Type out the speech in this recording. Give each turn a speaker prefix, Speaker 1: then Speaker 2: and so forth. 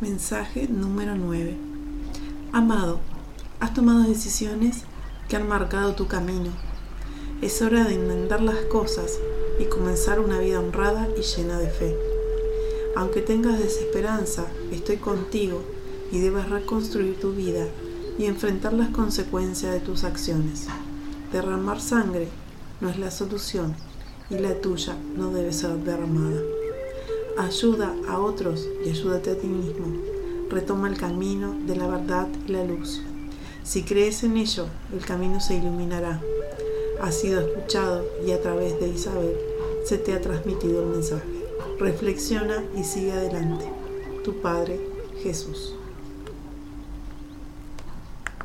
Speaker 1: Mensaje número 9. Amado, has tomado decisiones que han marcado tu camino. Es hora de enmendar las cosas y comenzar una vida honrada y llena de fe. Aunque tengas desesperanza, estoy contigo y debes reconstruir tu vida y enfrentar las consecuencias de tus acciones. Derramar sangre no es la solución y la tuya no debe ser derramada. Ayuda a otros y ayúdate a ti mismo. Retoma el camino de la verdad y la luz. Si crees en ello, el camino se iluminará. Ha sido escuchado y a través de Isabel se te ha transmitido el mensaje. Reflexiona y sigue adelante. Tu Padre Jesús.